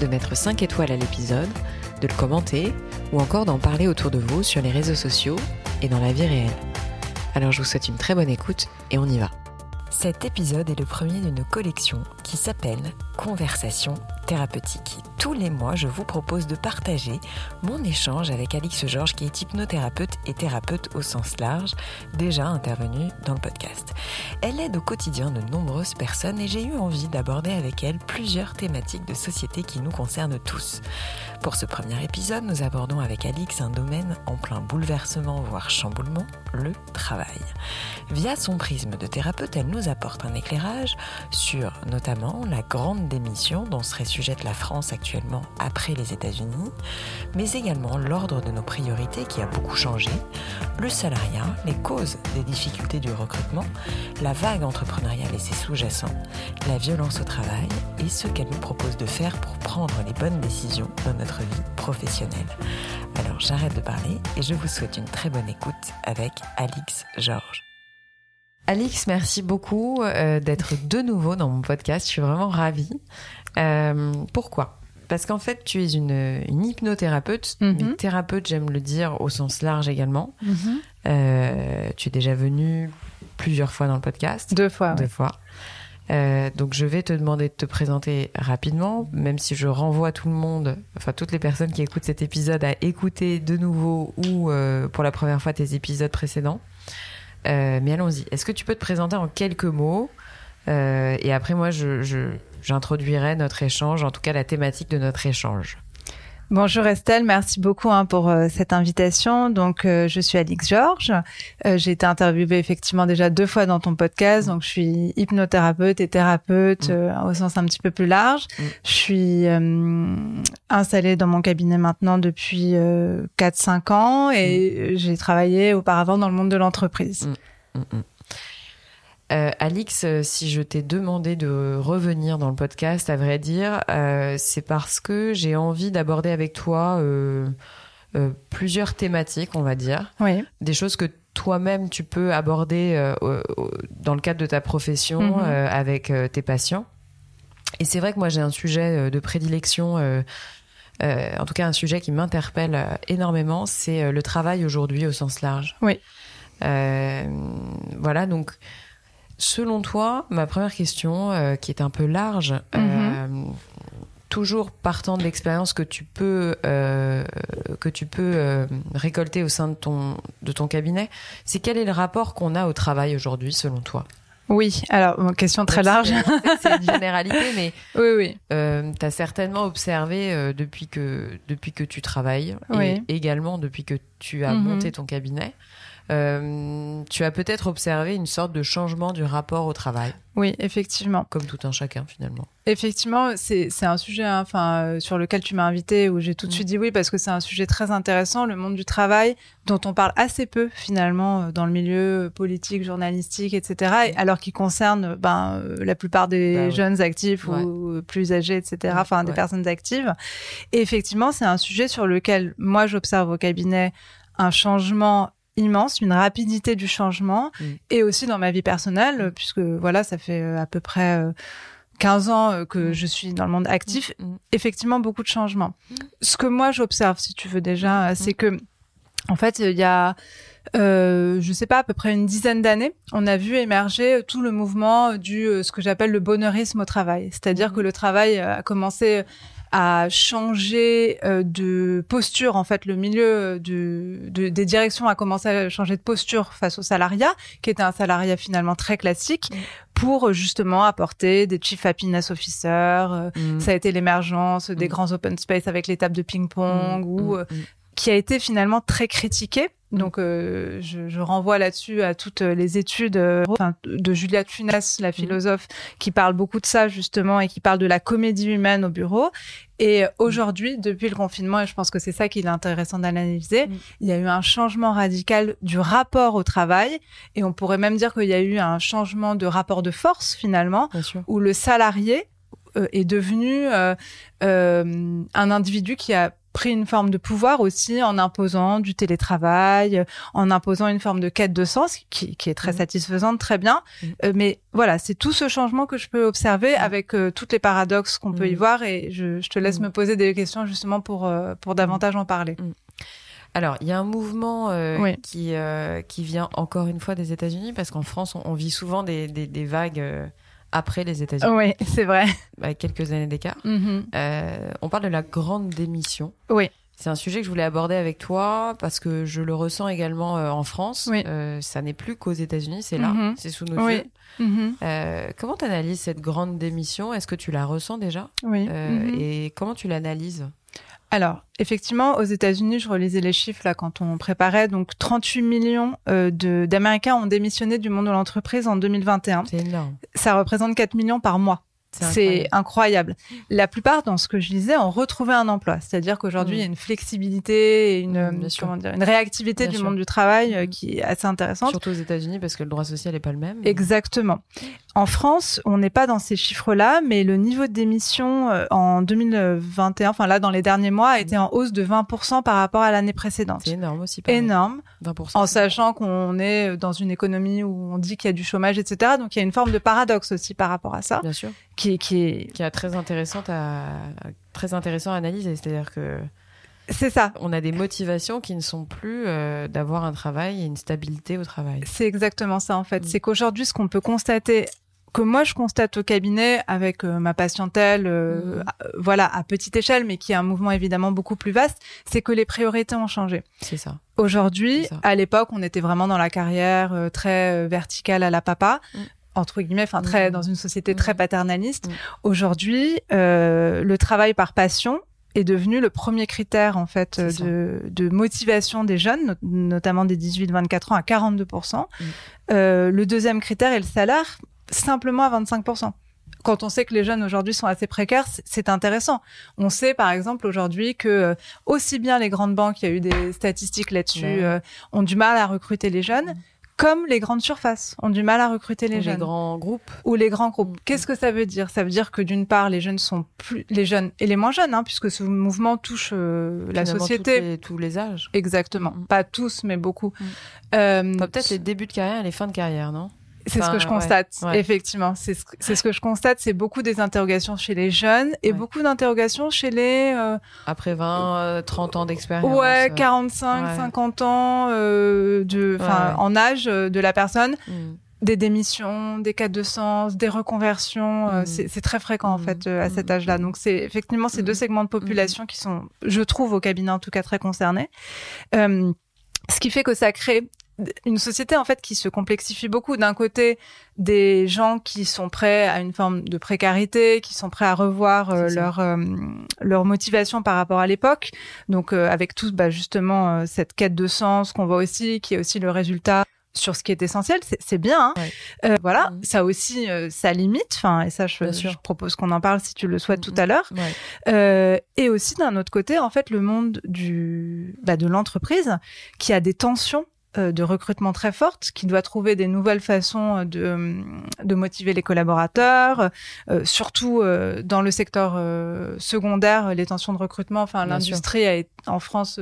de mettre 5 étoiles à l'épisode, de le commenter ou encore d'en parler autour de vous sur les réseaux sociaux et dans la vie réelle. Alors je vous souhaite une très bonne écoute et on y va. Cet épisode est le premier d'une collection qui s'appelle Conversation thérapeutique. Tous les mois, je vous propose de partager mon échange avec Alix Georges, qui est hypnothérapeute et thérapeute au sens large, déjà intervenue dans le podcast. Elle aide au quotidien de nombreuses personnes et j'ai eu envie d'aborder avec elle plusieurs thématiques de société qui nous concernent tous. Pour ce premier épisode, nous abordons avec Alix un domaine en plein bouleversement, voire chamboulement, le travail. Via son prisme de thérapeute, elle nous apporte un éclairage sur notamment la grande démission dont serait sujette la France actuellement après les États-Unis, mais également l'ordre de nos priorités qui a beaucoup changé, le salariat, les causes des difficultés du recrutement, la vague entrepreneuriale et ses sous-jacents, la violence au travail et ce qu'elle nous propose de faire pour prendre les bonnes décisions dans notre vie professionnelle. Alors j'arrête de parler et je vous souhaite une très bonne écoute avec Alix Georges. Alix, merci beaucoup euh, d'être de nouveau dans mon podcast. Je suis vraiment ravie. Euh, pourquoi? Parce qu'en fait, tu es une, hypnothérapeute, mais Mhm. thérapeute, j'aime le dire au sens large également. Mhm. Euh, tu es déjà venue plusieurs fois dans le podcast. Deux fois. Deux ouais. fois. Euh, donc je vais te demander de te présenter rapidement, même si je renvoie tout le monde, enfin toutes les personnes qui écoutent cet épisode à écouter de nouveau ou euh, pour la première fois tes épisodes précédents. Euh, mais allons-y. Est-ce que tu peux te présenter en quelques mots Euh, Et après moi, j'introduirai notre échange, en tout cas la thématique de notre échange. Bonjour Estelle, merci beaucoup hein, pour euh, cette invitation. Donc, euh, je suis Alix Georges. Euh, J'ai été interviewée effectivement déjà deux fois dans ton podcast. Donc, je suis hypnothérapeute et thérapeute Mm. au sens un petit peu plus large. Mm. Je suis installée dans mon cabinet maintenant depuis euh, 4-5 ans et euh, j'ai travaillé auparavant dans le monde de l'entreprise. Euh, Alix, euh, si je t'ai demandé de revenir dans le podcast, à vrai dire, euh, c'est parce que j'ai envie d'aborder avec toi euh, plusieurs thématiques, on va dire, Oui. des choses que toi-même tu peux aborder dans le cadre de ta profession Mhm. avec tes patients. Et c'est vrai que moi j'ai un sujet de prédilection. en tout cas, un sujet qui m'interpelle énormément, c'est le travail aujourd'hui au sens large. Oui. Voilà, donc selon toi, ma première question, euh, qui est un peu large, euh, toujours partant de l'expérience que tu peux euh, que tu peux récolter au sein de ton de ton cabinet, c'est quel est le rapport qu'on a au travail aujourd'hui selon toi? Oui. Alors, question très large. C'est une généralité, mais oui, oui. euh, tu as certainement observé euh, depuis que depuis que tu travailles Oui. et également depuis que tu as Mhm. monté ton cabinet. Euh, tu as peut-être observé une sorte de changement du rapport au travail, Oui, effectivement. comme tout un chacun finalement. Effectivement, c'est un sujet hein, enfin euh, sur lequel tu m'as invité où j'ai tout de Mm. suite dit oui parce que c'est un sujet très intéressant, le monde du travail dont on parle assez peu finalement euh, dans le milieu politique, journalistique, etc. et- alors qu'il concerne ben la plupart des Bah jeunes actifs Ouais. ou plus âgés, etc. Ouais, Enfin des personnes actives. Et effectivement, c'est un sujet sur lequel moi j'observe au cabinet un changement immense, une rapidité du changement Mm. et aussi dans ma vie personnelle Mm. puisque voilà, ça fait euh, à peu près euh, 15 ans euh, que Mm. je suis dans le monde actif, effectivement beaucoup de changements. Ce que moi j'observe, si tu veux déjà, euh, c'est que en fait il y a euh, je sais pas à peu près une dizaine d'années, on a vu émerger tout le mouvement du euh, ce que j'appelle le bonheurisme au travail, c'est-à-dire que le travail euh, a commencé à changer euh, de posture. En fait, le milieu euh, de- des directions a commencé à changer de posture face au salariat, qui était un salariat finalement très classique, Mm. pour justement apporter des chief happiness officers. euh, Mm. Ça a été l'émergence des Mm. grands open space avec les tables de ping-pong, ou qui a été finalement très critiqué Donc, euh, je, je, renvoie là-dessus à toutes les études euh, de Julia Funes, la philosophe, qui parle beaucoup de ça justement et qui parle de la comédie humaine au bureau. Et aujourd'hui, depuis le confinement, et je pense que c'est ça qui est intéressant d'analyser, mm. il y a eu un changement radical du rapport au travail. Et on pourrait même dire qu'il y a eu un changement de rapport de force finalement, où le salarié euh, est devenu euh, euh, un individu qui a pris une forme de pouvoir aussi en imposant du télétravail, en imposant une forme de quête de sens qui, qui est très mmh. satisfaisante, très bien. Mmh. Euh, mais voilà, c'est tout ce changement que je peux observer mmh. avec euh, toutes les paradoxes qu'on peut y voir et je, je te laisse me poser des questions justement pour, euh, pour davantage en parler. Alors, il y a un mouvement qui, qui vient encore une fois des États-Unis parce qu'en France, on, vit souvent des, des, des vagues après les États-Unis. Oui, c'est vrai. Avec quelques années d'écart. Mm-hmm. Euh, on parle de la grande démission. Oui. C'est un sujet que je voulais aborder avec toi parce que je le ressens également euh, en France. Oui. Euh, ça n'est plus qu'aux États-Unis, c'est là, mm-hmm. c'est sous nos yeux. Mm-hmm. comment tu analyses cette grande démission? Est-ce que tu la ressens déjà? Oui. Et comment tu l'analyses? Alors, effectivement, aux États-Unis, je relisais les chiffres là quand on préparait. Donc, 38 millions euh, d'Américains ont démissionné du monde de l'entreprise en 2021. C'est énorme. Ça représente 4 millions par mois. C'est incroyable. La plupart, dans ce que je disais, ont retrouvé un emploi. C'est-à-dire qu'aujourd'hui, il y a une flexibilité et une, mm, comment dire, une réactivité du monde du travail euh, mm. qui est assez intéressante. Surtout aux États-Unis, parce que le droit social n'est pas le même. Exactement. En France, on n'est pas dans ces chiffres-là, mais le niveau de démission euh, en 2021, enfin là, dans les derniers mois, a été en hausse de 20% par rapport à l'année précédente. C'est énorme aussi. Énorme. 20%. En sachant qu'on est dans une économie où on dit qu'il y a du chômage, etc. Donc, il y a une forme de paradoxe aussi par rapport à ça. Bien sûr qui, qui est qui est très intéressante à très intéressant à analyser. C'est-à-dire que c'est ça. On a des motivations qui ne sont plus euh, d'avoir un travail et une stabilité au travail. C'est exactement ça en fait. Mm. C'est qu'aujourd'hui, ce qu'on peut constater que moi je constate au cabinet avec euh, ma patientèle, euh, mm. voilà, à petite échelle, mais qui est un mouvement évidemment beaucoup plus vaste, c'est que les priorités ont changé. C'est ça. Aujourd'hui, à l'époque, on était vraiment dans la carrière très verticale à la papa. Mm entre guillemets, enfin très mmh. dans une société très mmh. paternaliste. Mmh. Aujourd'hui, euh, le travail par passion est devenu le premier critère en fait de, de, motivation des jeunes, notamment des 18-24 ans à 42%. Euh, le deuxième critère est le salaire, simplement à 25% quand on sait que les jeunes aujourd'hui sont assez précaires, c'est intéressant. On sait par exemple aujourd'hui que euh, aussi bien les grandes banques, il y a eu des statistiques là-dessus, euh, ont du mal à recruter les jeunes, comme les grandes surfaces ont du mal à recruter les jeunes. Les grands groupes. Ou les grands groupes. Mm. Qu'est-ce que ça veut dire? Ça veut dire que d'une part, les jeunes sont plus, les jeunes et les moins jeunes, hein, puisque ce mouvement touche euh, la société. tous les âges. Exactement. Mm. Pas tous, mais beaucoup. Mm. Euh, Peut-être les débuts de carrière et les fins de carrière, non? C'est ce que je constate, effectivement. C'est ce, ce, que je constate, c'est beaucoup des interrogations chez les jeunes et beaucoup d'interrogations chez les... Euh, Après 20, 30 euh, ans d'expérience. Ouais, 45, 50 ans euh, de, en âge de la personne. Mm. Des démissions, des cas de sens, des reconversions, mm. c'est très fréquent en mm. fait à cet âge-là. Donc c'est effectivement ces deux segments de population qui sont, je trouve, au cabinet en tout cas très concernés. ce qui fait que ça crée une société en fait qui se complexifie beaucoup. D'un côté, des gens qui sont prêts à une forme de précarité, qui sont prêts à revoir euh, leur euh, leur motivation par rapport à l'époque. Donc euh, avec tout bah, justement cette quête de sens qu'on voit aussi, qui est aussi le résultat sur ce qui est essentiel, c'est bien. Hein. voilà, mmh. ça aussi, ça limite. Enfin, et ça, je, je propose qu'on en parle si tu le souhaites tout à l'heure. et aussi d'un autre côté, en fait, le monde du bah, de l'entreprise qui a des tensions euh, de recrutement très forte, qui doit trouver des nouvelles façons euh, de, euh, de motiver les collaborateurs, surtout dans le secteur secondaire, les tensions de recrutement. Enfin, l'industrie en France,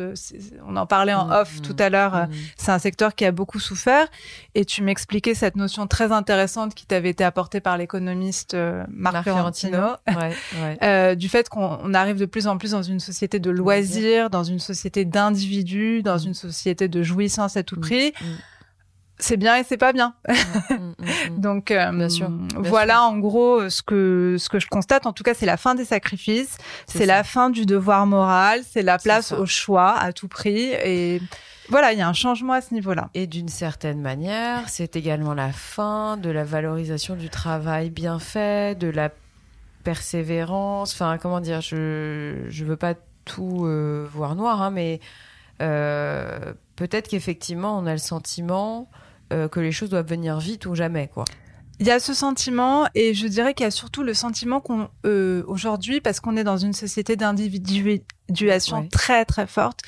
on en parlait en mmh, off mmh, tout à l'heure, mmh. c'est un secteur qui a beaucoup souffert. Et tu m'expliquais cette notion très intéressante qui t'avait été apportée par l'économiste Marc, Fiorentino, du fait qu'on arrive de plus en plus dans une société de loisirs, dans une société d'individus, dans une société de jouissance et tout Mm. prix. Mm. C'est bien et c'est pas bien. Mm, Donc euh, voilà en gros ce que ce que je constate. En tout cas, c'est la fin des sacrifices, c'est la fin du devoir moral, c'est la place au choix à tout prix et voilà, il y a un changement à ce niveau-là. Et d'une certaine manière, c'est également la fin de la valorisation du travail bien fait, de la persévérance. Enfin, comment dire, je je veux pas tout euh, voir noir, hein, mais peut-être qu'effectivement, on a le sentiment euh, que les choses doivent venir vite ou jamais, quoi. Il y a ce sentiment, et je dirais qu'il y a surtout le sentiment qu'on euh, aujourd'hui, parce qu'on est dans une société d'individuation Ouais. très très forte,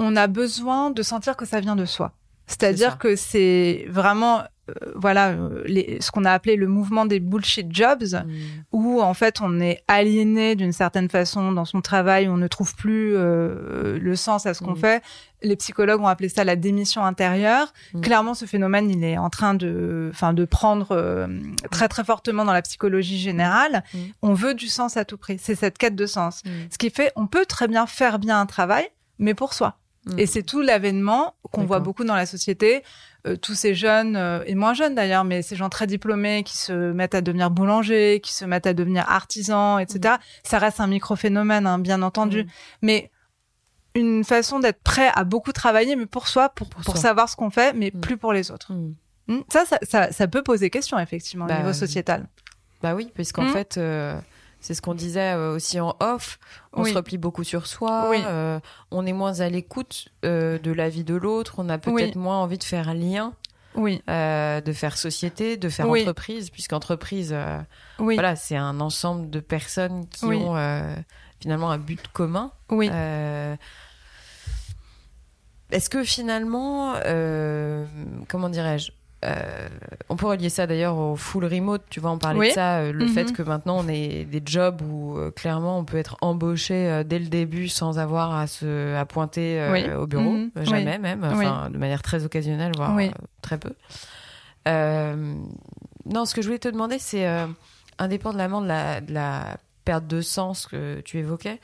on a besoin de sentir que ça vient de soi. C'est-à-dire que c'est vraiment, euh, voilà, euh, les- ce qu'on a appelé le mouvement des bullshit jobs, Mm. où en fait on est aliéné d'une certaine façon dans son travail, on ne trouve plus euh, le sens à ce qu'on Mm. fait. Les psychologues ont appelé ça la démission intérieure. Mm. Clairement, ce phénomène, il est en train de, enfin, de prendre euh, très très fortement dans la psychologie générale. On veut du sens à tout prix. C'est cette quête de sens. Ce qui fait, on peut très bien faire bien un travail, mais pour soi. Et c'est tout l'avènement qu'on voit beaucoup dans la société. Euh, tous ces jeunes, euh, et moins jeunes d'ailleurs, mais ces gens très diplômés qui se mettent à devenir boulangers, qui se mettent à devenir artisans, etc. Ça reste un micro-phénomène, hein, bien entendu. Mm. Mais une façon d'être prêt à beaucoup travailler, mais pour soi, pour, Pour pour, soi. savoir ce qu'on fait, mais Mm. plus pour les autres. Mm. Mm. Ça, ça, ça, ça peut poser question, effectivement, Bah, au niveau euh, sociétal. Bah oui, puisqu'en Mm. fait, euh, c'est ce qu'on disait euh, aussi en off. On Oui. se replie beaucoup sur soi. Oui. euh, on est moins à l'écoute euh, de la vie de l'autre. On a peut-être Oui. moins envie de faire lien, Oui, euh, de faire société, de faire entreprise, puisqu'entreprise, oui, voilà, c'est un ensemble de personnes qui ont finalement un but commun. oui. Est-ce que finalement, comment dirais-je? Euh, on peut relier ça d'ailleurs au full remote, tu vois, on parlait Oui. de ça, euh, le Mhm. fait que maintenant on ait des jobs où euh, clairement on peut être embauché dès le début sans avoir à se à pointer Oui. au bureau, Mhm. jamais même, enfin de manière très occasionnelle, voire très peu. Non, ce que je voulais te demander, c'est indépendamment de la, de la perte de sens que tu évoquais,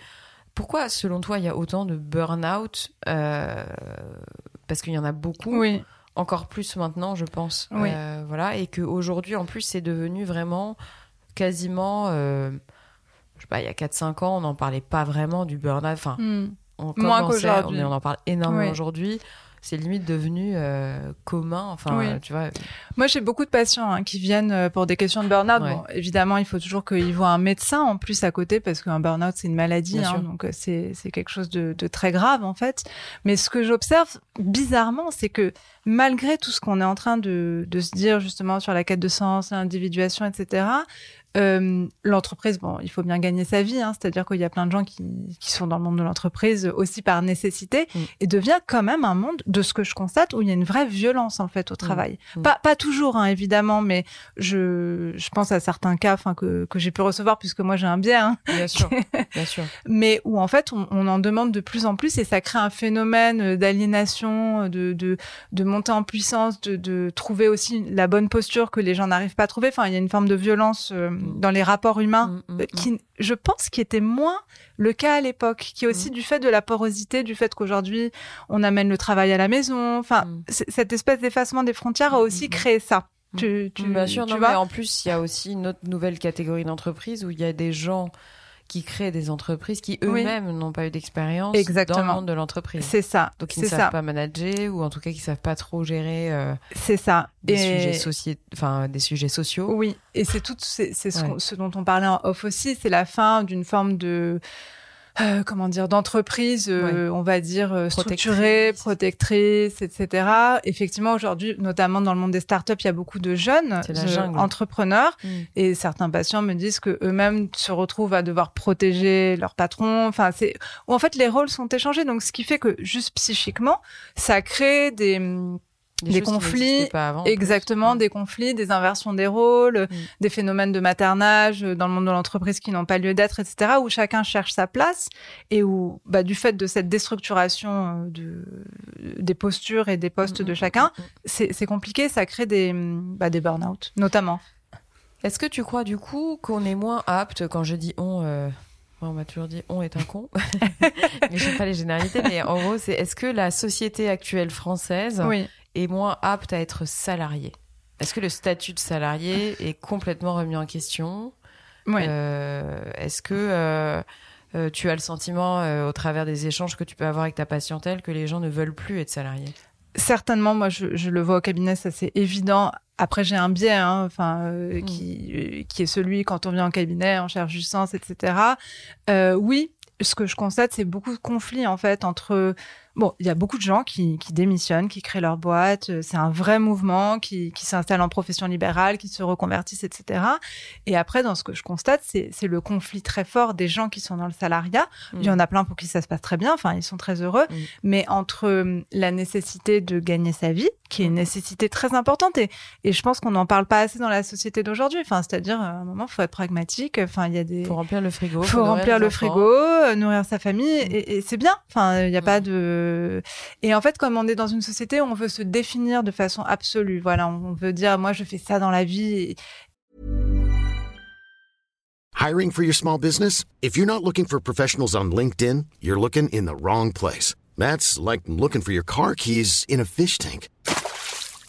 pourquoi, selon toi, il y a autant de burn-out Parce qu'il y en a beaucoup, Oui, encore plus maintenant, je pense. Oui. Euh, voilà, et qu'aujourd'hui, en plus, c'est devenu vraiment quasiment. euh, je sais pas, il y a 4-5 ans, on n'en parlait pas vraiment du burn-out. Enfin, Mm. on Moins. On, on en parle énormément Oui. aujourd'hui. C'est limite devenu euh, commun. Enfin, Oui. tu vois. Moi, j'ai beaucoup de patients hein, qui viennent euh, pour des questions de burn-out. Ouais. Bon, évidemment, il faut toujours qu'ils voient un médecin en plus à côté parce qu'un burn-out, c'est une maladie. Hein, donc, euh, c'est c'est quelque chose de, de très grave, en fait. Mais ce que j'observe, bizarrement, c'est que malgré tout ce qu'on est en train de, de se dire, justement, sur la quête de sens, l'individuation, etc., euh, l'entreprise, bon, il faut bien gagner sa vie, hein, c'est-à-dire qu'il y a plein de gens qui, qui sont dans le monde de l'entreprise aussi par nécessité, Mm. et devient quand même un monde, de ce que je constate, où il y a une vraie violence en fait au travail. Mm. Pas, pas toujours, hein, évidemment, mais je, je pense à certains cas enfin, que, que j'ai pu recevoir, puisque moi j'ai un biais, hein, Bien sûr, bien sûr. mais où en fait on, on en demande de plus en plus et ça crée un phénomène d'aliénation, de, de, de montée en puissance, de, de trouver aussi la bonne posture que les gens n'arrivent pas à trouver. Enfin, il y a une forme de violence euh, dans les rapports humains Mm, mm, euh, qui, je pense, qui était moins le cas à l'époque, qui est aussi du fait de la porosité, du fait qu'aujourd'hui on amène le travail à la maison. Enfin, Mm. cette espèce d'effacement des frontières a aussi Mm, mm, créé ça. Mm. Tu, tu, Bien sûr, tu non, vois mais en plus, il y a aussi une autre nouvelle catégorie d'entreprise où il y a des gens qui créent des entreprises qui Oui. eux-mêmes n'ont pas eu d'expérience dans le monde de l'entreprise. C'est ça. Donc ils ne savent ça. pas manager ou en tout cas qui savent pas trop gérer euh, C'est ça. des Et- sujets enfin des sujets sociaux. Oui, et c'est tout, c'est Ouais. ce dont on parlait en off aussi, c'est la fin d'une forme de euh, comment dire d'entreprise, euh, on va dire euh, structurée, protectrice, etc. Effectivement, aujourd'hui, notamment dans le monde des startups, il y a beaucoup de jeunes euh, entrepreneurs, Mm. et certains patients me disent que eux-mêmes se retrouvent à devoir protéger leur patron. Enfin, c'est en fait les rôles sont échangés, donc ce qui fait que juste psychiquement, ça crée des des conflits, n'existaient pas avant, en plus. Exactement, des conflits, des inversions des rôles, Mm. des phénomènes de maternage euh, dans le monde de l'entreprise qui n'ont pas lieu d'être, etc., où chacun cherche sa place et où, bah, du fait de cette déstructuration euh, de, des postures et des postes de mm, chacun, mm, mm. c'est compliqué, ça crée des, bah, des burn-out, notamment. Est-ce que tu crois du coup qu'on est moins apte quand je dis on euh, on m'a toujours dit on est un con, mais je sais pas les généralités, mais en gros c'est est-ce que la société actuelle française Oui. Est moins apte à être salarié Est-ce que le statut de salarié est complètement remis en question? Oui. Euh, Est-ce que euh, euh, tu as le sentiment, euh, au travers des échanges que tu peux avoir avec ta patientèle, que les gens ne veulent plus être salariés? Certainement, moi je, je le vois au cabinet, ça c'est évident. Après j'ai un biais, hein, enfin Mm. qui qui est celui quand on vient en cabinet, on cherche du sens, etc. Oui, ce que je constate, c'est beaucoup de conflits en fait entre Bon, il y a beaucoup de gens qui, qui démissionnent, qui créent leur boîte. euh, C'est un vrai mouvement qui, qui s'installe en profession libérale, qui se reconvertissent, etc. Et après, dans ce que je constate, c'est le conflit très fort des gens qui sont dans le salariat. Il y en a plein pour qui ça se passe très bien. Enfin, ils sont très heureux. Mm. Mais entre euh, la nécessité de gagner sa vie, qui est une nécessité très importante, et, et je pense qu'on n'en parle pas assez dans la société d'aujourd'hui. Enfin, c'est-à-dire, à un moment, il faut être pragmatique. Enfin, il y a des Faut remplir le frigo. faut nourrir remplir le enfants. frigo, euh, nourrir sa famille, Mm. et, et c'est bien. Enfin, il n'y a Mm. pas de. Et en fait, comme on est dans une société où on veut se définir de façon absolue, voilà, on veut dire, moi, je fais ça dans la vie. Hiring for your small business? If you're not looking for professionals on LinkedIn, you're looking in the wrong place. That's like looking for your car keys in a fish tank.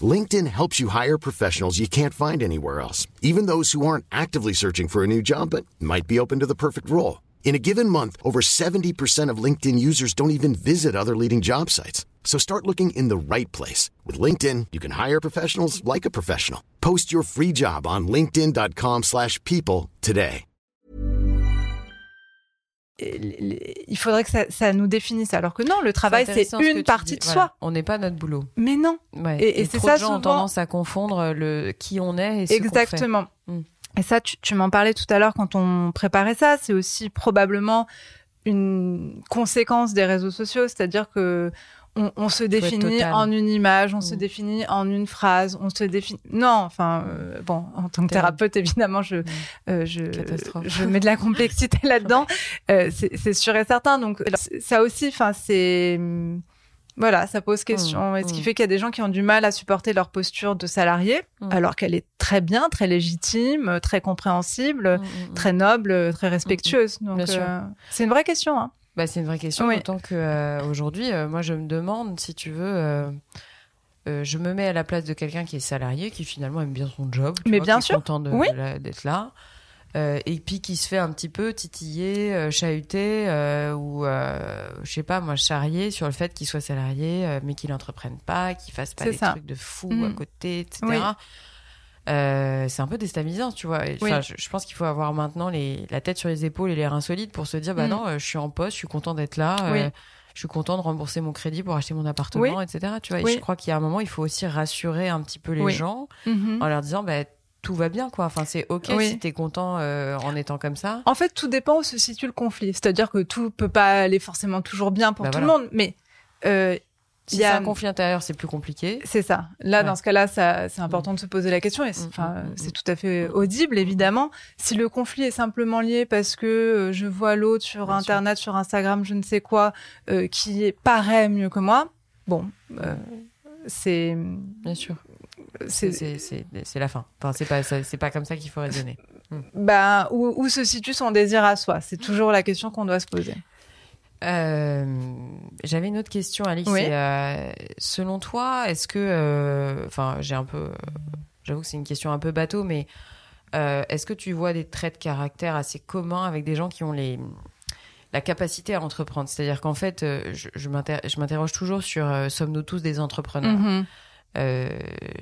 LinkedIn helps you hire professionals you can't find anywhere else, even those who aren't actively searching for a new job but might be open to the perfect role. In a given month, over 70% of LinkedIn users don't even visit other leading job sites. So start looking in the right place. With LinkedIn, you can hire professionals like a professional. Post your free job on linkedin.com/people slash people today. et les- il faudrait que ça, ça nous définisse. Alors que non, le travail, c'est ce une tu partie de Voilà. soi. On n'est pas notre boulot. Mais non, Ouais. Et- et c'est trop ça, de gens ont souvent- tendance à confondre le qui on est et ce qu'on fait. exactement. Mm. Et ça, tu, tu m'en parlais tout à l'heure quand on préparait ça. C'est aussi probablement une conséquence des réseaux sociaux, c'est-à-dire que on, on se définit en une image, on se Mm. définit en une phrase, on se définit. Non, enfin, euh, bon, en tant que thérapeute, évidemment, je, euh, je, je mets de la complexité là-dedans. Euh, c'est sûr et certain. Donc ça aussi, enfin, c'est voilà, ça pose question. Et ce qui mm. fait qu'il y a des gens qui ont du mal à supporter leur posture de salarié, Mm. alors qu'elle est très bien, très légitime, très compréhensible, très noble, très respectueuse. Donc euh, c'est une vraie question. Hein. Bah, c'est une vraie question, Oui. d'autant que euh, aujourd'hui, euh, moi, je me demande si tu veux. euh, je me mets à la place de quelqu'un qui est salarié, qui finalement aime bien son job, tu Mais vois, bien qui est sûr. content Oui. de la- d'être là, et puis qui se fait un petit peu titiller, euh, chahuter, euh, ou euh, je sais pas, moi, charrier sur le fait qu'il soit salarié, euh, mais qu'il n'entreprenne pas, qu'il fasse pas des ça. trucs de fou à côté, etc. Oui. Euh, c'est un peu déstabilisant, tu vois. Et, Oui. enfin, je, je pense qu'il faut avoir maintenant les, la tête sur les épaules et les reins solides pour se dire, bah Mm. non, euh, je suis en poste, je suis content d'être là, Oui. euh, je suis content de rembourser mon crédit pour acheter mon appartement, Oui. etc. Tu vois, et je crois qu'il y a un moment, il faut aussi rassurer un petit peu les gens Mhm. en leur disant, bah tout va bien, quoi. Enfin, c'est ok Oui. si t'es content euh, en étant comme ça. En fait, tout dépend où se situe le conflit. C'est-à-dire que tout peut pas aller forcément toujours bien pour Bah tout voilà. le monde, mais euh, Si y a- c'est un conflit intérieur, c'est plus compliqué. C'est ça. Là, Ouais. dans ce cas-là, c'est important de se poser la question et c'est, Mm, mm, mm, c'est tout à fait audible, évidemment. Si le conflit est simplement lié parce que euh, je vois l'autre sur Bien sûr. Internet, sur Instagram, je ne sais quoi, euh, qui paraît mieux que moi, bon, euh, c'est, Bien sûr. C'est, la fin. Enfin, c'est pas, c'est pas comme ça qu'il faut raisonner. ben, où, où se situe son désir à soi? C'est toujours la question qu'on doit se poser. Euh, J'avais une autre question, Alix. Oui. euh, selon toi, est-ce que, euh, enfin, j'ai un peu, j'avoue que c'est une question un peu bateau, mais euh, est-ce que tu vois des traits de caractère assez communs avec des gens qui ont les la capacité à entreprendre? C'est-à-dire qu'en fait, je, je m'inter- je m'interroge toujours sur sommes-nous tous des entrepreneurs? Mhm. Euh,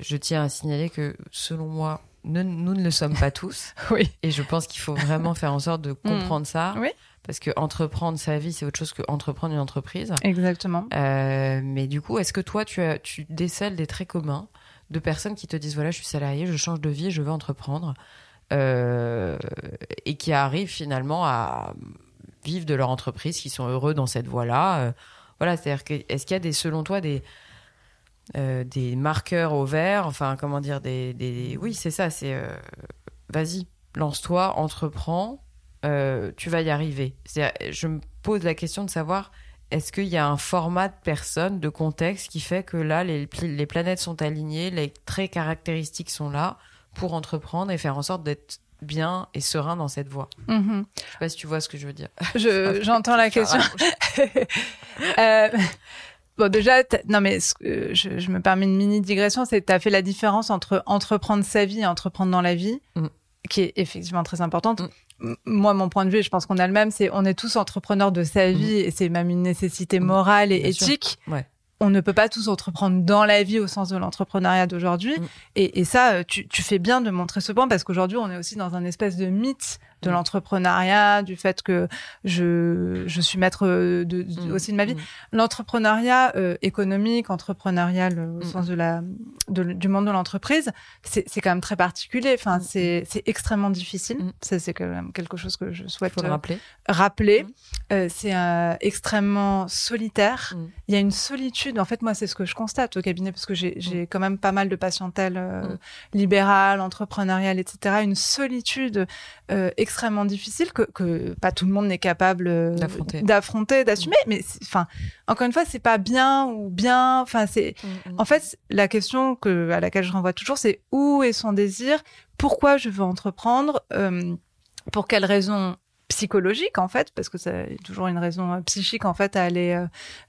Je tiens à signaler que, selon moi, nous ne le sommes pas tous. Oui. Et je pense qu'il faut vraiment faire en sorte de comprendre ça. Oui. Parce que entreprendre sa vie, c'est autre chose que entreprendre une entreprise. Exactement. Euh, mais du coup, est-ce que toi, tu, as, tu décèles des traits communs de personnes qui te disent voilà, je suis salarié, je change de vie, je veux entreprendre, euh, et qui arrivent finalement à vivre de leur entreprise, qui sont heureux dans cette voie-là. voilà, c'est-à-dire que est-ce qu'il y a des, selon toi, des euh, des marqueurs au vert, enfin comment dire, des, des... oui c'est ça, c'est euh, vas-y, lance-toi, entreprends, euh, tu vas y arriver. Je me pose la question de savoir est-ce qu'il y a un format de personne, de contexte qui fait que là les, les planètes sont alignées, les traits caractéristiques sont là pour entreprendre et faire en sorte d'être bien et serein dans cette voie? Mhm. Je sais pas si tu vois ce que je veux dire. Je, j'entends la question. Euh, bon, déjà, non, mais je, je me permets une mini digression, c'est que tu as fait la différence entre entreprendre sa vie et entreprendre dans la vie, Mm. qui est effectivement très importante. Mm. Moi, mon point de vue, je pense qu'on a le même, c'est on est tous entrepreneurs de sa vie et c'est même une nécessité morale et Mm. Bien éthique. Ouais. On ne peut pas tous entreprendre dans la vie au sens de l'entrepreneuriat d'aujourd'hui. Mm. Et, et ça, euh, tu, tu fais bien de montrer ce point parce qu'aujourd'hui, on est aussi dans un espèce de mythe de l'entrepreneuriat, du fait que je, je suis maître de, Mm, aussi de ma vie. mm. L'entrepreneuriat euh, économique, entrepreneurial euh, au Mm. sens de la, de- du monde de l'entreprise, c'est quand même très particulier. Enfin, Mm. c'est extrêmement difficile. Mm. C'est quand même quelque chose que je souhaite euh, rappeler. rappeler. Mm. Euh, c'est extrêmement solitaire. Mm. Il y a une solitude. En fait, moi, c'est ce que je constate au cabinet parce que j'ai quand même pas mal de patientèle Mm. libérale, entrepreneuriale, etc. Une solitude euh, extrêmement difficile que, que pas tout le monde n'est capable euh, D'affronter. Mm. d'assumer. Mais c'est- enfin, encore une fois, c'est pas bien ou bien. Enfin, c'est Mm, en fait, la question que, à laquelle je renvoie toujours, c'est où est son désir? Pourquoi je veux entreprendre? Euh, Pour quelles raisons psychologiques, en fait, parce que c'est toujours une raison euh, psychique, en fait, à aller... euh,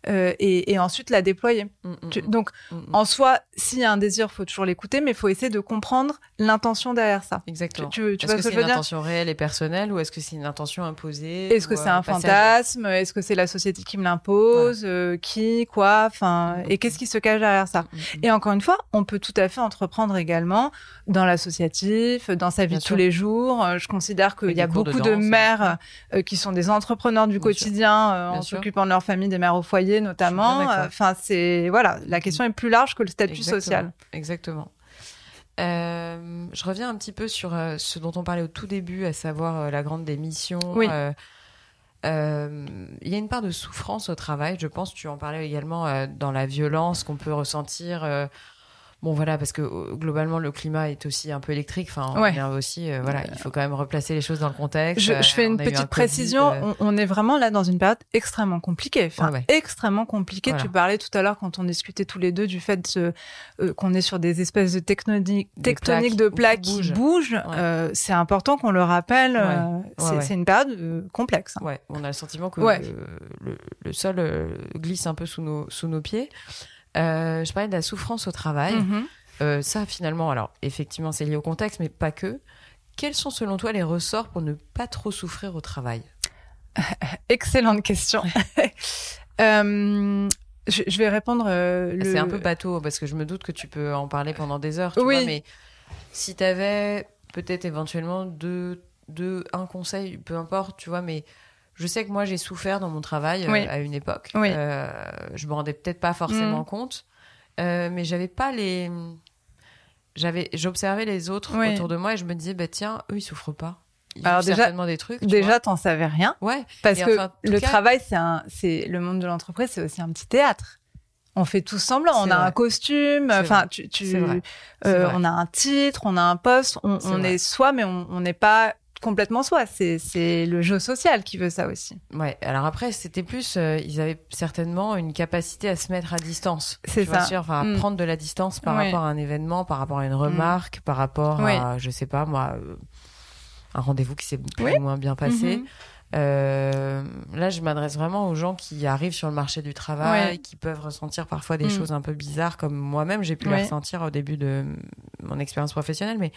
euh, et, et ensuite la déployer. mm, mm, Tu- mm, donc, en soi, s'il y a un désir, faut toujours l'écouter, mais il faut essayer de comprendre l'intention derrière ça. Exactement. tu, tu Est-ce que ce que c'est une dire intention réelle et personnelle ou est-ce que c'est une intention imposée Est-ce que c'est un fantasme? Est-ce que c'est la société qui me l'impose? Euh, Qui Quoi? Enfin, et qu'est-ce qui se cache derrière ça? Et encore une fois, on peut tout à fait entreprendre également dans l'associatif, dans sa vie Bien de sûr. tous les jours. Je considère qu'il y a beaucoup de, mères euh, qui sont des entrepreneurs du Bien quotidien euh, en s'occupant de leur famille, des mères au foyer notamment. Enfin, c'est voilà, la question est plus large que le statut Exactement. social. Exactement. Euh, je reviens un petit peu sur euh, ce dont on parlait au tout début, à savoir euh, la grande démission. Oui. Il y a une part de souffrance au travail, je pense. Tu en parlais également dans la violence qu'on peut ressentir. Euh, Bon voilà, parce que euh, globalement le climat est aussi un peu électrique. Enfin, Ouais. on est aussi, euh, voilà, il faut quand même replacer les choses dans le contexte. Je, Euh, je fais on une un petite Covid, précision. euh, On, on est vraiment là dans une période extrêmement compliquée. Enfin, Ouais, ouais. extrêmement compliquée. Voilà. Tu parlais tout à l'heure quand on discutait tous les deux du fait euh, qu'on est sur des espèces de tectoniques, de plaques qui bougent. Euh, c'est important qu'on le rappelle. euh, c'est une période euh, complexe. hein. Ouais, on a le sentiment que le, sol euh, glisse un peu sous nos, sous nos pieds. Euh, je parlais de la souffrance au travail. Mhm. Euh, ça, finalement, alors effectivement, c'est lié au contexte, mais pas que. Quels sont selon toi les ressorts pour ne pas trop souffrir au travail? Excellente question. Euh, je, je vais répondre. euh, le... C'est un peu bateau parce que je me doute que tu peux en parler pendant des heures. Tu Oui. vois, mais si tu avais peut-être éventuellement deux, deux, un conseil, peu importe, tu vois, mais je sais que moi j'ai souffert dans mon travail euh, Oui. à une époque. Oui. Euh, je me rendais peut-être pas forcément Mm. compte, euh, mais j'avais pas les. J'avais, j'observais les autres Oui. autour de moi et je me disais, bah tiens, eux ils souffrent pas. Ils Alors déjà- certainement des trucs. tu. Déjà, t'en savais rien. ouais. Parce Et que enfin, le cas- travail, c'est un, c'est le monde de l'entreprise, c'est aussi un petit théâtre. On fait tout semblant. On a un costume. Enfin, tu, euh, on a un titre, on a un poste. On, est soi, mais on n'est pas complètement soi. C'est, c'est le jeu social qui veut ça aussi. Ouais, alors après, c'était plus, euh, ils avaient certainement une capacité à se mettre à distance. C'est ça. sûr, enfin, à Mm. prendre de la distance par Oui. rapport à un événement, par rapport à une remarque, par rapport Oui. à, je sais pas, moi, euh, un rendez-vous qui s'est plus Oui. ou moins bien passé. Mhm. Euh, là, je m'adresse vraiment aux gens qui arrivent sur le marché du travail, Oui. qui peuvent ressentir parfois des Mm. choses un peu bizarres, comme moi-même, j'ai pu Oui. les ressentir au début de mon expérience professionnelle. Mais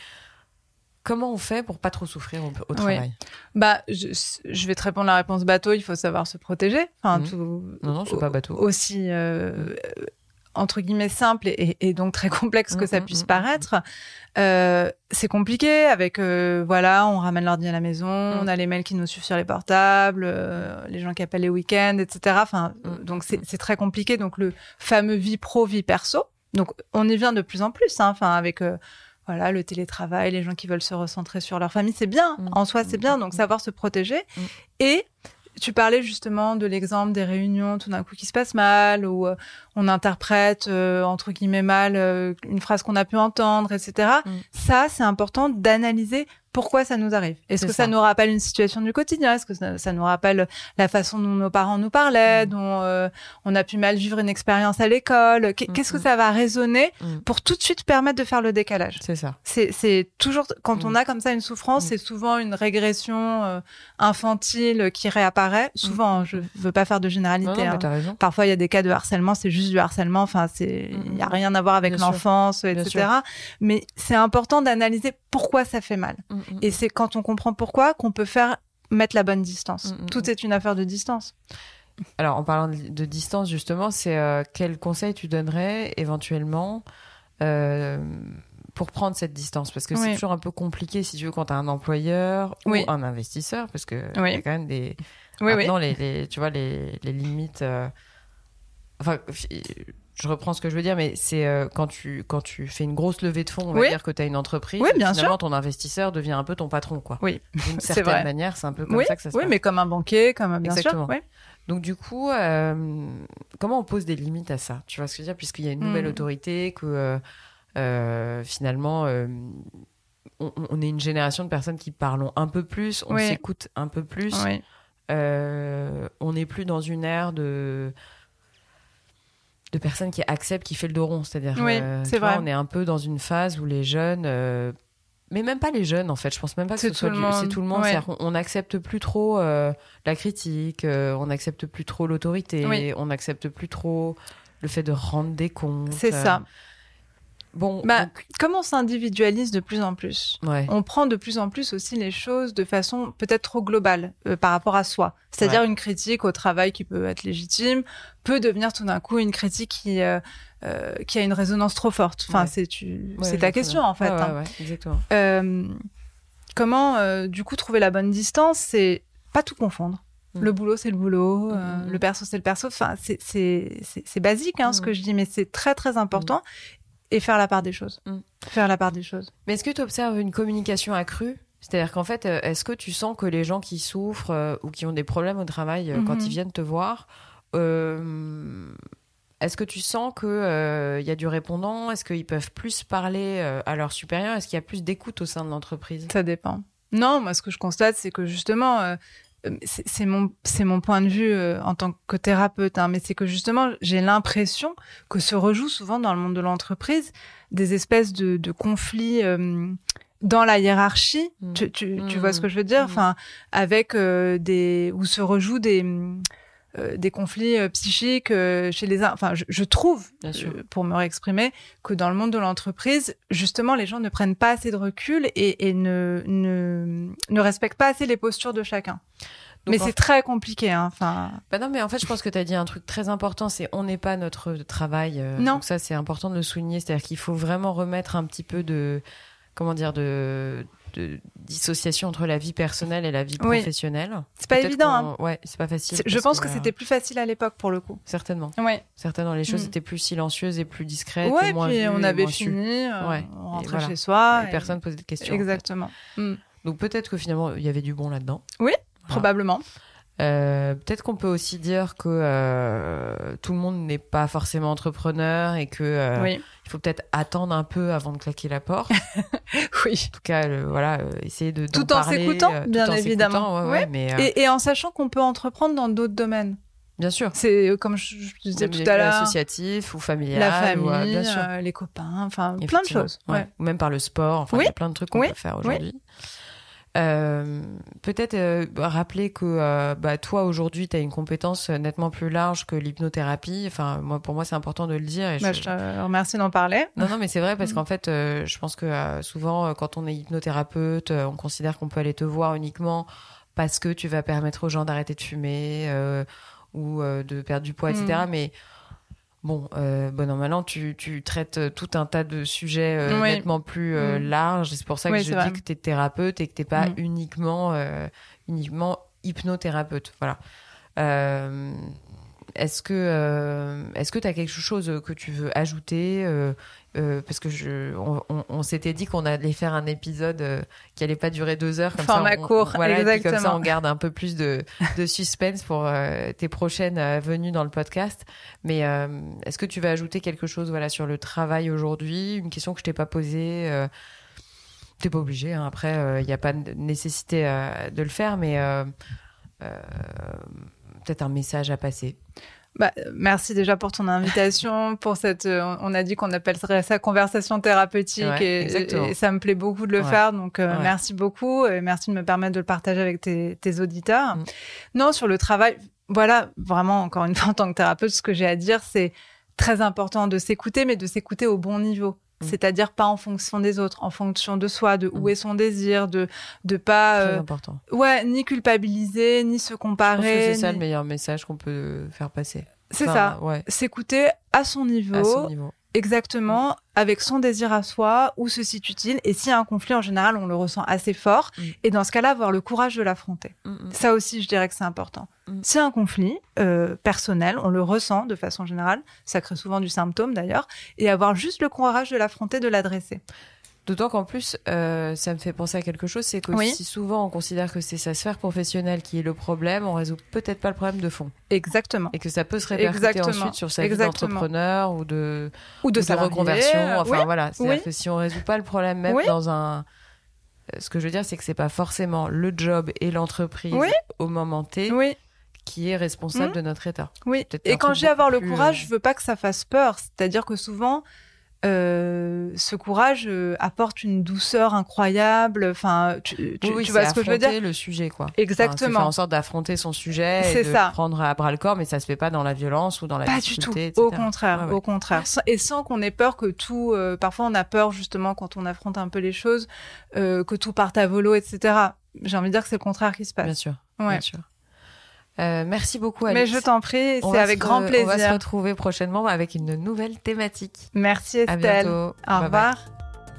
comment on fait pour pas trop souffrir au, au travail Bah, je, je vais te répondre la réponse bateau. Il faut savoir se protéger. Enfin, Mhm. tout. Non, non, c'est pas bateau. Aussi. euh, entre guillemets simple et, et donc très complexe que ça mhm, puisse mhm, paraître, euh, c'est compliqué avec euh, voilà, on ramène l'ordi à la maison, on a les mails qui nous suivent sur les portables, les gens qui appellent les week-ends, etc. Enfin, donc c'est très compliqué. Donc le fameux vie pro vie perso. Donc on y vient de plus en plus. hein, Enfin avec voilà le télétravail, les gens qui veulent se recentrer sur leur famille, c'est bien. Mhm. En soi, c'est bien. Donc savoir se protéger et tu parlais justement de l'exemple des réunions tout d'un coup qui se passent mal, ou euh, on interprète euh, entre guillemets mal euh, une phrase qu'on a pu entendre, etc. Mm. Ça, c'est important d'analyser pourquoi ça nous arrive. Est-ce que ça. ça. nous rappelle une situation du quotidien? Est-ce que ça, ça nous rappelle la façon dont nos parents nous parlaient, Mm. dont euh, on a pu mal vivre une expérience à l'école? Mm, Qu'est-ce que mm. ça va résonner pour tout de suite permettre de faire le décalage? C'est ça. c'est toujours quand on a comme ça une souffrance, c'est souvent une régression euh, infantile qui réapparaît. Souvent, je veux pas faire de généralité. Non, non, hein. Parfois, il y a des cas de harcèlement, c'est juste du harcèlement. Enfin, c'est il y a rien à voir avec l'enfance, etc. Mais c'est important d'analyser pourquoi ça fait mal. Et c'est quand on comprend pourquoi qu'on peut faire mettre la bonne distance. Tout est une affaire de distance. Alors, en parlant de, distance, justement, c'est euh, quel conseil tu donnerais éventuellement euh, pour prendre cette distance? Parce que Oui. c'est toujours un peu compliqué si tu veux quand tu as un employeur Oui. ou un investisseur, parce que Oui. y a quand même des. Maintenant, Les, les- tu vois, les, les limites. euh, Enfin, je reprends ce que je veux dire, mais c'est euh, quand, tu, quand tu fais une grosse levée de fonds, on va Oui. dire que tu as une entreprise, Oui, bien finalement, ton investisseur devient un peu ton patron, quoi. Oui. D'une certaine vrai. manière, c'est un peu comme Oui, ça que ça se oui, passe. mais comme un banquier, comme bien Exactement. sûr. Oui. Donc du coup, euh, comment on pose des limites à ça? Tu vois ce que je veux dire? Puisqu'il y a une nouvelle Mm. autorité, que euh, finalement, on, on est une génération de personnes qui parlons un peu plus, on Oui. s'écoute un peu plus. Oui. On n'est plus dans une ère de de personnes qui acceptent qui fait le dos rond. C'est-à-dire, Oui, euh, c'est on est un peu dans une phase où les jeunes... euh, mais même pas les jeunes en fait, je pense même pas que C'est ce soit du- c'est tout le monde. Ouais. On n'accepte plus trop euh, la critique, euh, on n'accepte plus trop l'autorité, Oui. on n'accepte plus trop le fait de rendre des comptes. C'est ça. Bon, Bah, donc, comme on s'individualise de plus en plus, ouais. on prend de plus en plus aussi les choses de façon peut-être trop globale euh, par rapport à soi. C'est-à-dire Ouais. une critique au travail qui peut être légitime peut devenir tout d'un coup une critique qui euh, euh, qui a une résonance trop forte. Enfin, Ouais. c'est tu, ta question en fait. Hein. exactement. Comment du coup trouver la bonne distance C'est pas tout confondre. Mm. Le boulot, c'est le boulot. euh, Mm, mm. Le perso, c'est le perso. Enfin, c'est- basique hein, ce que je dis, mais c'est très très important. Et faire la part des choses. Mm. Faire la part des choses. Mais est-ce que tu observes une communication accrue? C'est-à-dire qu'en fait, euh, est-ce que tu sens que les gens qui souffrent euh, ou qui ont des problèmes au travail, euh, quand Mhm. ils viennent te voir, euh, est-ce que tu sens qu'il y a du répondant? Est-ce qu'ils peuvent plus parler à leurs supérieurs? Est-ce qu'il y a plus d'écoute au sein de l'entreprise? Ça dépend. Non, moi, ce que je constate, c'est que justement, c'est c'est mon, c'est mon point de vue euh, en tant que thérapeute, hein, mais c'est que justement, j'ai l'impression que se rejoue souvent dans le monde de l'entreprise des espèces de, de conflits euh, dans la hiérarchie. Mm. Tu, tu, tu Mm. vois ce que je veux dire? Mm. Enfin, avec euh, des où se rejouent des euh, des conflits euh, psychiques euh, chez les uns. Enfin, je, je trouve, euh, pour me réexprimer, que dans le monde de l'entreprise, justement, les gens ne prennent pas assez de recul et, et ne, ne, ne respectent pas assez les postures de chacun. Donc, mais c'est très compliqué. Hein. Enfin, Bah non, mais en fait, je pense que tu as dit un truc très important, c'est on n'est pas notre travail. euh, Non. Donc ça, c'est important de le souligner. C'est-à-dire qu'il faut vraiment remettre un petit peu de, comment dire, de, de dissociation entre la vie personnelle et la vie Oui. professionnelle. c'est pas évident. Hein. Ouais, c'est pas facile. Je pense que, c'était plus facile à l'époque pour le coup. Certainement. Ouais. Certainement, les choses Mm. étaient plus silencieuses et plus discrètes. Ouais, et moins puis vues on avait fini, euh, Ouais. on rentrait voilà. chez soi. Et et- personne posait de questions. en fait. Exactement. Mm. Donc peut-être que finalement, il y avait du bon là-dedans. Oui, Voilà. Probablement. Euh, peut-être qu'on peut aussi dire que euh, tout le monde n'est pas forcément entrepreneur et que euh, oui. il faut peut-être attendre un peu avant de claquer la porte. Oui. En tout cas, voilà, essayer de Tout en s'écoutant, tout bien en évidemment. s'écoutant, ouais, Ouais. ouais, mais euh, Et, et en sachant qu'on peut entreprendre dans d'autres domaines. bien sûr, C'est comme je, disais tout à l'heure. associatif ou familial, La ou, euh, famille, bien sûr. euh, les copains, enfin plein de choses. ouais. Ouais. Ou même par le sport, enfin, Oui. il y a plein de trucs qu'on Oui. peut faire Oui. Euh, Peut-être euh, rappeler que euh, bah, toi aujourd'hui tu as une compétence nettement plus large que l'hypnothérapie. Enfin, moi, pour moi, c'est important de le dire. Et Bah, je- je te remercie d'en parler. Non, non, mais c'est vrai parce Mm. qu'en fait, je pense que souvent, quand on est hypnothérapeute, on considère qu'on peut aller te voir uniquement parce que tu vas permettre aux gens d'arrêter de fumer ou de perdre du poids, etc. Mm. Mais bon, euh, bon, normalement, tu, tu traites tout un tas de sujets euh, Oui. nettement plus euh, Mm. larges. C'est pour ça que Oui, je dis vrai. que tu es thérapeute et que tu pas Mm. uniquement, euh, uniquement hypnothérapeute. Voilà. Euh, est-ce que euh, est-ce que tu as quelque chose que tu veux ajouter euh, parce que je on, on- on s'était dit qu'on allait faire un épisode euh, qui allait pas durer deux heures comme Format ça on- court, voilà et puis comme ça exactement. on garde un peu plus de, de suspense pour euh, tes prochaines venues dans le podcast mais est-ce que tu vas ajouter quelque chose voilà sur le travail aujourd'hui? Une question que je t'ai pas posée euh, t'es pas obligé hein. après il n'y a pas de nécessité de le faire mais peut-être un message à passer Bah, merci déjà pour ton invitation, pour cette. euh, on a dit qu'on appellerait ça conversation thérapeutique Ouais, et, ça me plaît beaucoup de le Ouais. faire. Donc euh, Ouais. merci beaucoup et merci de me permettre de le partager avec tes, tes auditeurs. Mm. Non, sur le travail, voilà, vraiment encore une fois en tant que thérapeute, ce que j'ai à dire, c'est très important de s'écouter, mais de s'écouter au bon niveau. Mm. C'est-à-dire pas en fonction des autres, en fonction de soi, de où Mm. est son désir, de de pas très euh, important ouais ni culpabiliser, ni se comparer. c'est ça le meilleur message qu'on peut faire passer. C'est Enfin, ça. Ouais. S'écouter à son niveau, À son niveau. Exactement avec son désir à soi, où se situe-t-il, et s'il y a un conflit, en général, on le ressent assez fort, Mm. et dans ce cas-là, avoir le courage de l'affronter. Mm, mm. Ça aussi, je dirais que c'est important. Mm. C'est un conflit euh, personnel, on le ressent de façon générale, ça crée souvent du symptôme d'ailleurs, et avoir juste le courage de l'affronter, de l'adresser. D'autant qu'en plus, euh, ça me fait penser à quelque chose, c'est que Oui. si souvent on considère que c'est sa sphère professionnelle qui est le problème, on résout peut-être pas le problème de fond. Exactement. Et que ça peut se répercuter Exactement. ensuite sur sa vie d'entrepreneur ou de, Ou de ou de salarié, reconversion. euh, Enfin oui, voilà, c'est-à-dire oui. que si on résout pas le problème même dans un... euh, Ce que je veux dire, c'est que c'est pas forcément le job et l'entreprise au moment T qui est responsable Mhm. de notre état. oui. Et quand j'ai avoir le courage, je veux pas que ça fasse peur. C'est-à-dire que souvent, euh, ce courage euh, apporte une douceur incroyable. Enfin, tu, tu- oui, tu vois ce que je veux dire affronter le sujet, quoi. Enfin, Exactement. c'est faire en sorte d'affronter son sujet et C'est de ça. prendre à bras le corps, mais ça se fait pas dans la violence ou dans la Pas du tout. etc. Au contraire, Ouais, ouais. au contraire. Et sans qu'on ait peur que tout. euh, parfois, on a peur justement quand on affronte un peu les choses, que tout parte à volo, etc. J'ai envie de dire que c'est le contraire qui se Bien passe. sûr. Ouais. Bien sûr. Euh, merci beaucoup, Alice. Mais je t'en prie, c'est avec se- grand On va se plaisir. retrouver prochainement avec une nouvelle thématique. Merci À Estelle. bientôt. Au Bye bye.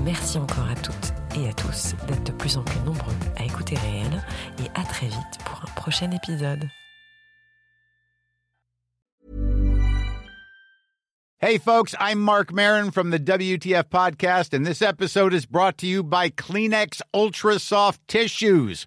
Merci encore à toutes et à tous d'être de plus en plus nombreux à écouter Réel et à très vite pour un prochain épisode. Hey, folks, I'm Mark Marin from the WTF Podcast, and this episode is brought to you by Kleenex Ultra Soft Tissues,